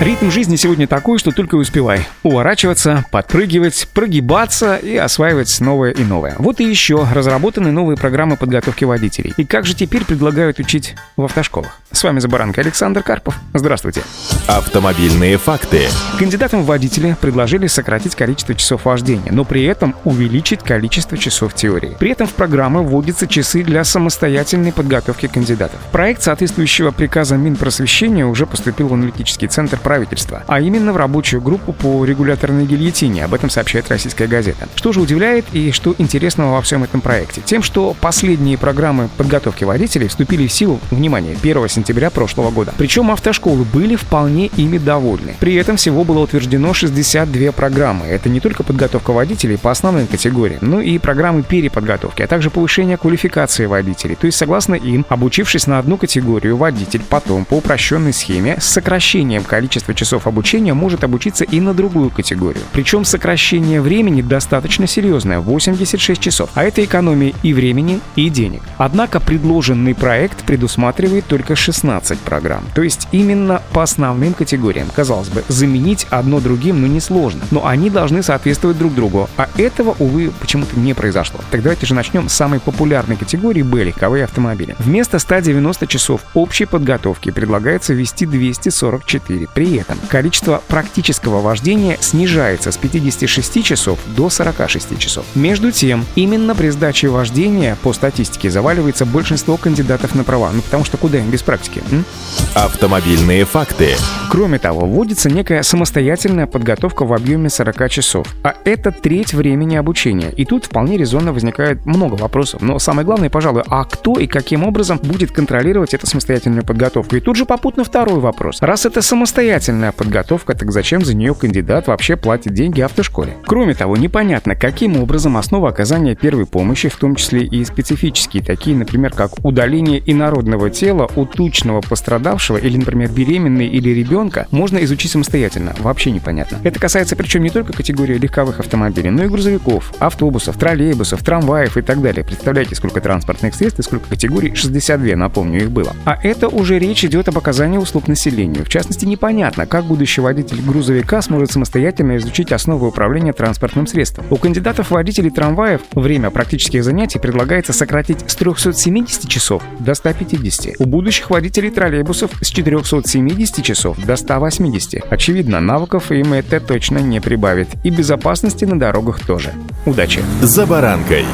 Ритм жизни сегодня такой, что только успевай уворачиваться, подпрыгивать, прогибаться и осваивать новое и новое. Вот и еще разработаны новые программы подготовки водителей. И как же теперь предлагают учить в автошколах? С вами за баранкой Александр Карпов. Здравствуйте. Автомобильные факты. Кандидатам в водители предложили сократить количество часов вождения, но при этом увеличить количество часов теории. При этом в программы вводятся часы для самостоятельной подготовки кандидатов. Проект соответствующего приказа Минпросвещения уже поступил в аналитический центр правительства, а именно в рабочую группу по регуляторной гильотине. Об этом сообщает российская газета. Что же удивляет и что интересного во всем этом проекте? Тем, что последние программы подготовки водителей вступили в силу, внимание, 1 сентября прошлого года. Причем автошколы были вполне ими довольны. При этом всего было утверждено 62 программы. Это не только подготовка водителей по основным категориям, но и программы переподготовки, а также повышение квалификации водителей. То есть, согласно им, обучившись на одну категорию, водитель потом по упрощенной схеме с сокращением количества количество часов обучения может обучиться и на другую категорию. Причем сокращение времени достаточно серьезное – 86 часов. А это экономия и времени, и денег. Однако предложенный проект предусматривает только 16 программ. То есть именно по основным категориям. Казалось бы, заменить одно другим ну несложно. Но они должны соответствовать друг другу. А этого, увы, почему-то не произошло. Так давайте же начнем с самой популярной категории Б – легковые автомобили. Вместо 190 часов общей подготовки предлагается ввести 244. При при этом количество практического вождения снижается с 56 часов до 46 часов. Между тем, именно при сдаче вождения по статистике заваливается большинство кандидатов на права. Ну потому что куда им без практики? М? Автомобильные факты. Кроме того, вводится некая самостоятельная подготовка в объеме 40 часов. А это треть времени обучения. И тут вполне резонно возникает много вопросов. Но самое главное, пожалуй, а кто и каким образом будет контролировать эту самостоятельную подготовку? И тут же попутно второй вопрос. Раз это самостоятельная подготовка, так зачем за нее кандидат вообще платит деньги автошколе? Кроме того, непонятно, каким образом основа оказания первой помощи, в том числе и специфические, такие, например, как удаление инородного тела у тучного пострадавшего или, например, беременной или ребенка, можно изучить самостоятельно. Вообще непонятно. Это касается причем не только категории легковых автомобилей, но и грузовиков, автобусов, троллейбусов, трамваев и так далее. Представляете, сколько транспортных средств и сколько категорий? 62, напомню, их было. А это уже речь идет об оказании услуг населению. В частности, непонятно, как будущий водитель грузовика сможет самостоятельно изучить основы управления транспортным средством. У кандидатов водителей трамваев время практических занятий предлагается сократить с 370 часов до 150. У будущих водителей троллейбусов с 470 часов до 180. Очевидно, навыков им это точно не прибавит. И безопасности на дорогах тоже. Удачи! За баранкой.